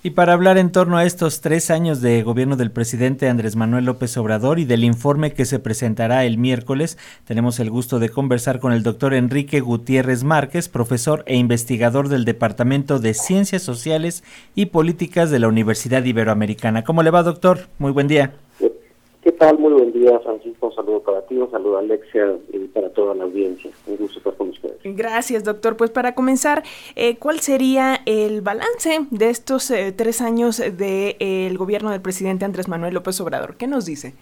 Y para hablar en torno a estos tres años de gobierno del presidente Andrés Manuel López Obrador y del informe que se presentará el miércoles, tenemos el gusto de conversar con el doctor Enrique Gutiérrez Márquez, profesor e investigador del Departamento de Ciencias Sociales y Políticas de la Universidad Iberoamericana. ¿Cómo le va, doctor? Muy buen día. ¿Qué tal? Muy buen día, Francisco. Un saludo para ti, un saludo a Alexia y para toda la audiencia. Un gusto estar con ustedes. Gracias, doctor. Pues para comenzar, eh, ¿cuál sería el balance de estos eh, tres años del gobierno del presidente Andrés Manuel López Obrador? ¿Qué nos dice?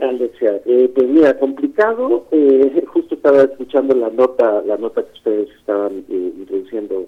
Alexia, eh, pues mira, complicado. justo estaba escuchando la nota, la nota que ustedes estaban introduciendo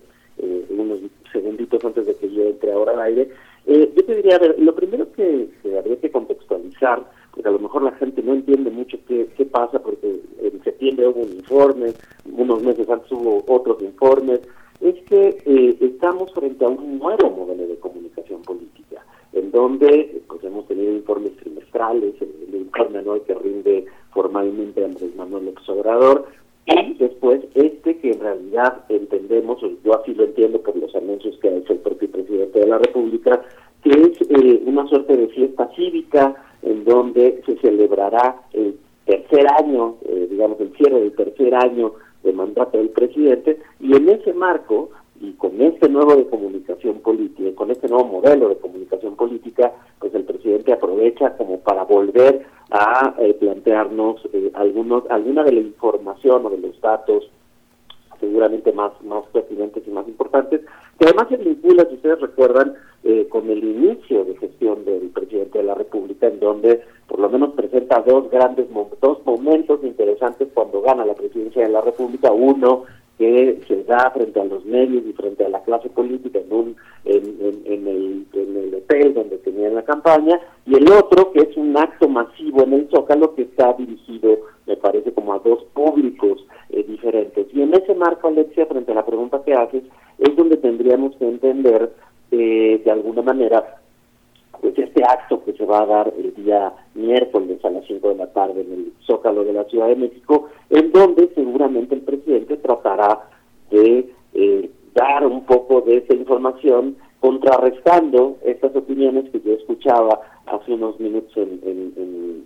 unos segunditos antes de que yo entre ahora al aire. Eh, yo te diría, a ver, lo primero que, habría que contextualizar, porque a lo mejor la gente no entiende mucho qué, qué pasa, porque en septiembre hubo un informe, unos meses antes hubo otros informes, es que eh, estamos frente a un nuevo modelo de comunicación política, en donde pues hemos tenido informes trimestrales, el, informe anual que rinde formalmente Andrés Manuel López Obrador, y después este que en realidad entendemos, yo así lo entiendo por los anuncios que ha hecho el propio presidente de la República, que es eh, una suerte de fiesta cívica en donde se celebrará el tercer año, eh, digamos el cierre del tercer año de mandato del presidente, y en ese marco y con este nuevo de comunicación política, con este nuevo modelo de comunicación política, pues el presidente aprovecha como para volver a eh, plantearnos eh, algunos, alguna de la información o de los datos seguramente más, más pertinentes y más importantes, que además se vincula, si ustedes recuerdan, eh, con el inicio de gestión del presidente de la República, en donde por lo menos presenta dos grandes dos momentos interesantes cuando gana la presidencia de la República. Uno, que se da frente a los medios y frente a la clase política en un en, en, el, en el hotel donde tenían la campaña y el otro que es un acto masivo en el Zócalo que está dirigido me parece como a dos públicos eh, diferentes. Y en ese marco Alexia frente a la pregunta que haces es donde tendríamos que entender eh, de alguna manera pues este acto que se va a dar el día miércoles a las 5 de la tarde en el Zócalo de la Ciudad de México, en donde seguramente el presidente tratará de eh, dar un poco de esa información contrarrestando estas opiniones que yo escuchaba hace unos minutos en, en,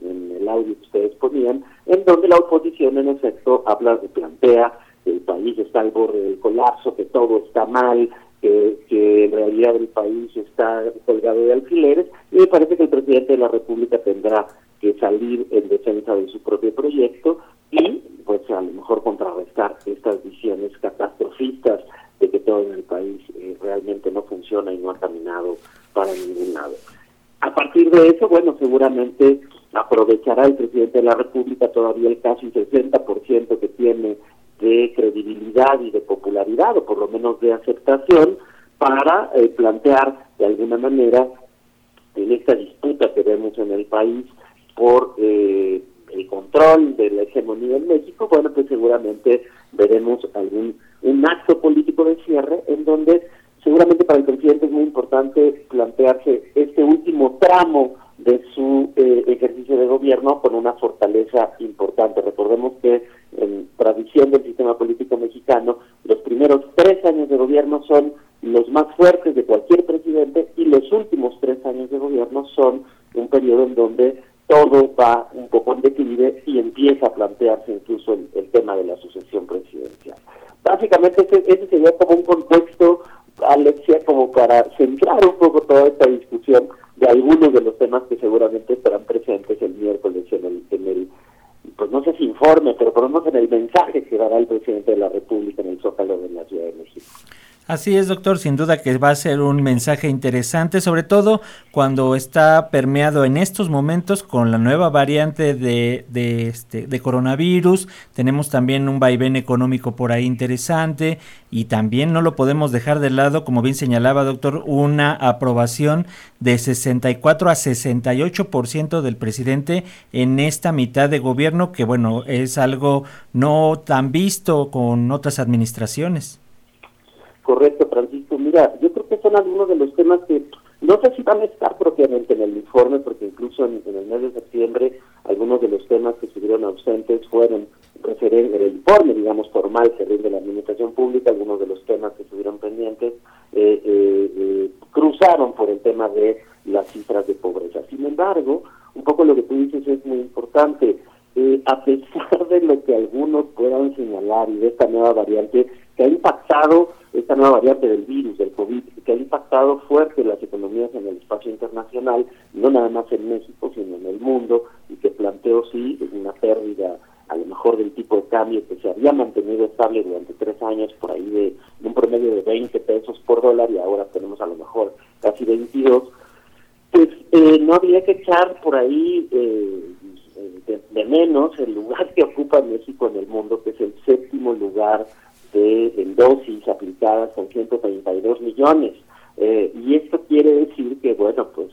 el audio que ustedes ponían, en donde la oposición en efecto habla, plantea que el país está al borde del colapso, que todo está mal, que, en realidad el país está colgado de alfileres y me parece que el presidente de la República tendrá que salir en defensa de su propio proyecto y pues a lo mejor contrarrestar estas visiones catastrofistas de que todo en el país eh, realmente no funciona y no ha caminado para ningún lado. A partir de eso, bueno, seguramente aprovechará el presidente de la República todavía el casi 60% que tiene de credibilidad y de popularidad, o por lo menos de aceptación, para eh, plantear de alguna manera en esta disputa que vemos en el país por eh, el control de la hegemonía en México, bueno, pues seguramente veremos algún un acto político de cierre en donde seguramente para el presidente es muy importante plantearse este último tramo gobierno con una fortaleza importante. Recordemos que en tradición del sistema político mexicano, los primeros tres años de gobierno son los más fuertes de cualquier presidente y los últimos tres años de gobierno son un periodo en donde todo va un poco en declive y empieza a plantearse incluso el, tema de la sucesión presidencial. Básicamente ese, ese sería como un contexto, Alexia, como para centrar un poco toda esta discusión de algunos de los temas que seguramente estarán presentes el miércoles en el, en el pues no sé si informe, pero por lo menos en el mensaje que dará el presidente de la República en el Zócalo de la Ciudad de México. Así es, doctor, sin duda que va a ser un mensaje interesante, sobre todo cuando está permeado en estos momentos con la nueva variante de, de, este, de coronavirus. Tenemos también un vaivén económico por ahí interesante y también no lo podemos dejar de lado, como bien señalaba, doctor, una aprobación de 64 a 68% del presidente en esta mitad de gobierno, que bueno, es algo no tan visto con otras administraciones. Correcto, Francisco. Mira, yo creo que son algunos de los temas que no sé si van a estar propiamente en el informe, porque incluso en, el mes de septiembre algunos de los temas que estuvieron ausentes fueron referentes el informe, digamos, formal que rinde la administración pública, algunos de los temas que estuvieron pendientes eh, eh, eh, cruzaron tema de las cifras de pobreza. Sin embargo, un poco lo que tú dices es muy importante. Eh, a pesar de lo que algunos puedan señalar y de esta nueva variante que ha impactado, esta nueva variante del virus, del COVID, que ha impactado fuerte las economías en el espacio internacional, no nada más en México, sino en el mundo, y que planteó sí una pérdida a lo mejor del tipo de cambio que se había mantenido estable durante tres años, por ahí de, un promedio de 20 pesos por dólar, y ahora tenemos a lo mejor casi 22, pues eh, no habría que echar por ahí eh, de, menos el lugar que ocupa México en el mundo, que es el séptimo lugar de en dosis aplicadas con 132 millones. Eh, y esto quiere decir que, bueno, pues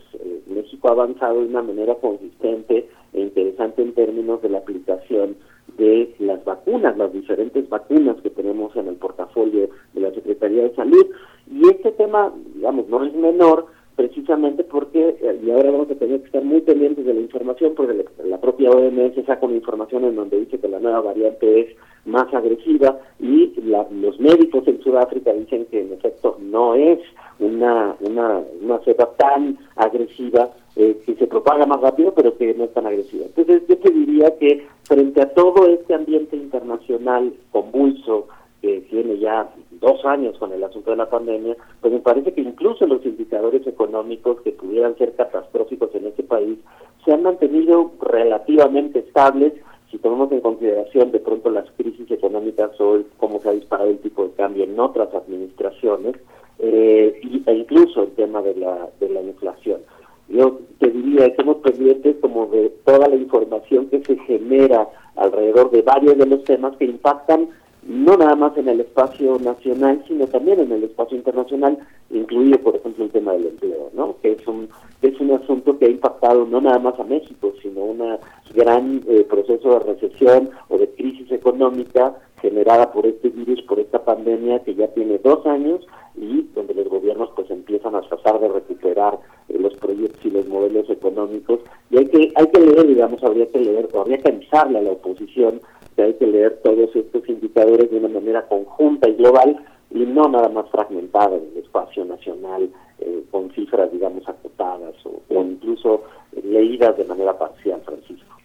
México ha avanzado de una manera consistente e interesante en términos de la aplicación de las vacunas, las diferentes vacunas que tenemos en el portafolio de la Secretaría de Salud. Y este tema, digamos, no es menor, precisamente porque, eh, y ahora vamos a tener que estar muy pendientes de la información, porque la propia OMS saca una información en donde dice que la nueva variante es más agresiva y los médicos en Sudáfrica dicen que en efecto no es una, una, una cepa tan agresiva, eh, que se propaga más rápido, pero que no es tan agresiva. Entonces yo te diría que frente a todo este ambiente internacional convulso, que tiene ya dos años con el asunto de la pandemia, pues me parece que incluso los indicadores económicos que pudieran ser catastróficos en este país se han mantenido relativamente estables tomamos en consideración de pronto las crisis económicas o cómo se ha disparado el tipo de cambio en otras administraciones eh, e incluso el tema de la, de la inflación. Yo te diría, estamos pendientes como de toda la información que se genera alrededor de varios de los temas que impactan no nada más en el espacio nacional, sino también en el espacio internacional, incluido, por ejemplo, el tema del empleo, ¿no? que es un, es un asunto que ha impactado no nada más a México, sino un gran eh, proceso de recesión o de crisis económica generada por este virus, por esta pandemia que ya tiene dos años y donde los gobiernos pues empiezan a tratar de recuperar eh, los proyectos y los modelos económicos y hay que hay que leer digamos habría que leer habría que avisarle a la oposición que hay que leer todos estos indicadores de una manera conjunta y global y no nada más fragmentada en el espacio nacional eh, con cifras digamos acotadas o, o incluso leídas de manera parcial Francisco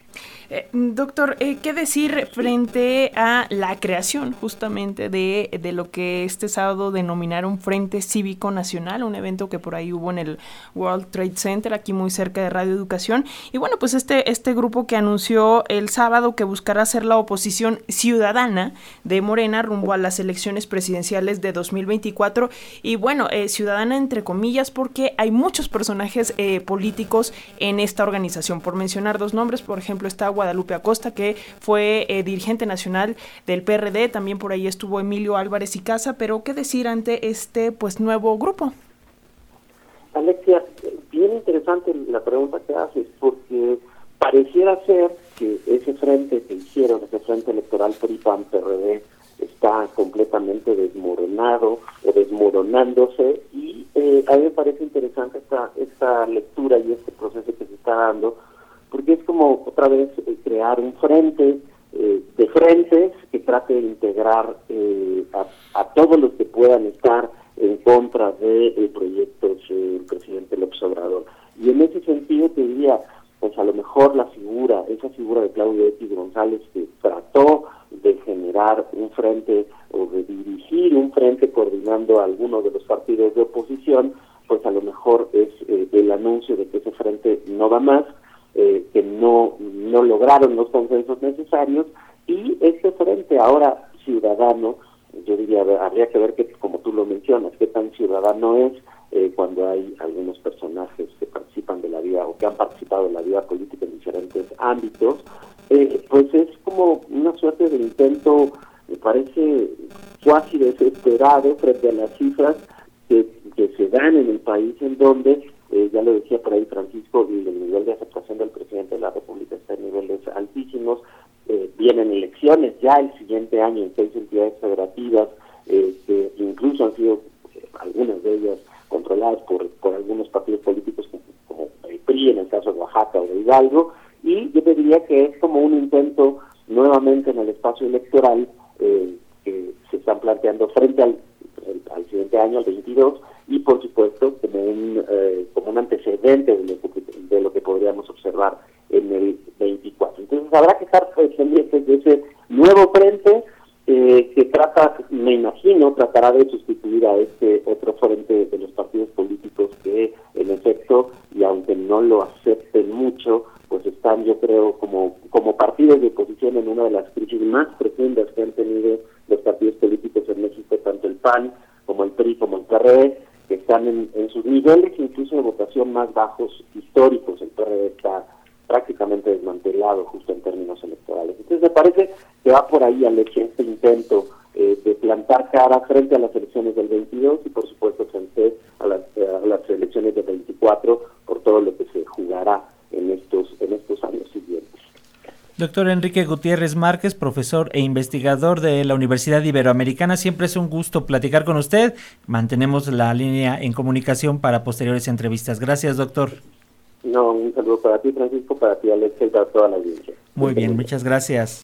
eh, doctor, eh, ¿qué decir frente a la creación justamente de, de, lo que este sábado denominaron Frente Cívico Nacional, un evento que por ahí hubo en el World Trade Center, aquí muy cerca de Radio Educación? Y bueno, pues este, este grupo que anunció el sábado que buscará ser la oposición ciudadana de Morena rumbo a las elecciones presidenciales de 2024. Y bueno, eh, ciudadana entre comillas porque hay muchos personajes políticos en esta organización. Por mencionar dos nombres, por ejemplo, está Guadalupe Acosta, que fue eh, dirigente nacional del PRD, también por ahí estuvo Emilio Álvarez y Casa, pero ¿qué decir ante este pues nuevo grupo? Alexia, bien interesante la pregunta que haces, porque pareciera ser que ese frente que hicieron, ese frente electoral PRI-PAN-PRD, está completamente desmoronado o desmoronándose y eh, a mí me parece interesante esta, esta lectura y este proceso que se está dando porque es como otra vez eh, crear un frente eh, de frentes que trate de integrar eh, a, todos los que puedan estar en contra del proyecto del presidente López Obrador. Y en ese sentido te diría, pues a lo mejor la figura, esa figura de Claudio X González que trató de generar un frente o de dirigir un frente coordinando a algunos de los partidos de oposición, pues a lo mejor es el anuncio de que ese frente no va más, eh, que no, no lograron los consensos necesarios y este frente ahora ciudadano, yo diría, habría que ver que, como tú lo mencionas, qué tan ciudadano es eh, cuando hay algunos personajes que participan de la vida o que han participado en la vida política en diferentes ámbitos, eh, pues es como una suerte de intento, me parece cuasi desesperado frente a las cifras que, que se dan en el país en donde eh, ya lo decía por ahí Francisco, y el nivel de aceptación del presidente de la República está en niveles altísimos. Eh, vienen elecciones ya el siguiente año en seis entidades federativas, eh, que incluso han sido algunas de ellas controladas por, por algunos partidos políticos como, el PRI en el caso de Oaxaca o de Hidalgo, y yo diría que es como un intento nuevamente en el espacio electoral que se están planteando frente al, al siguiente año, al 22, y por supuesto como un, eh, como un antecedente de lo, que, de lo que podríamos observar en el 24. Entonces habrá que estar pendientes de ese nuevo frente eh, que trata, me imagino, tratará de sustituir a este otro frente de los partidos políticos que en efecto, y aunque no lo acepten mucho, pues están yo creo como, como partidos de oposición en una de las crisis más profundas que han tenido los partidos políticos en México, tanto el PAN como el PRI como el PRD, están en, en sus niveles incluso de votación más bajos históricos. El PRD está prácticamente desmantelado justo en términos electorales. Entonces me parece que va por ahí al este intento eh, de plantar cara frente a las elecciones del 22 y por supuesto frente a las, a las elecciones del 24 por todo lo que se jugará en estos, en estos años siguientes. Doctor Enrique Gutiérrez Márquez, profesor e investigador de la Universidad Iberoamericana, siempre es un gusto platicar con usted. Mantenemos la línea en comunicación para posteriores entrevistas. Gracias, doctor. No, un saludo para ti, Francisco, para ti, Alex, y para toda la audiencia. Muy bien, muchas gracias.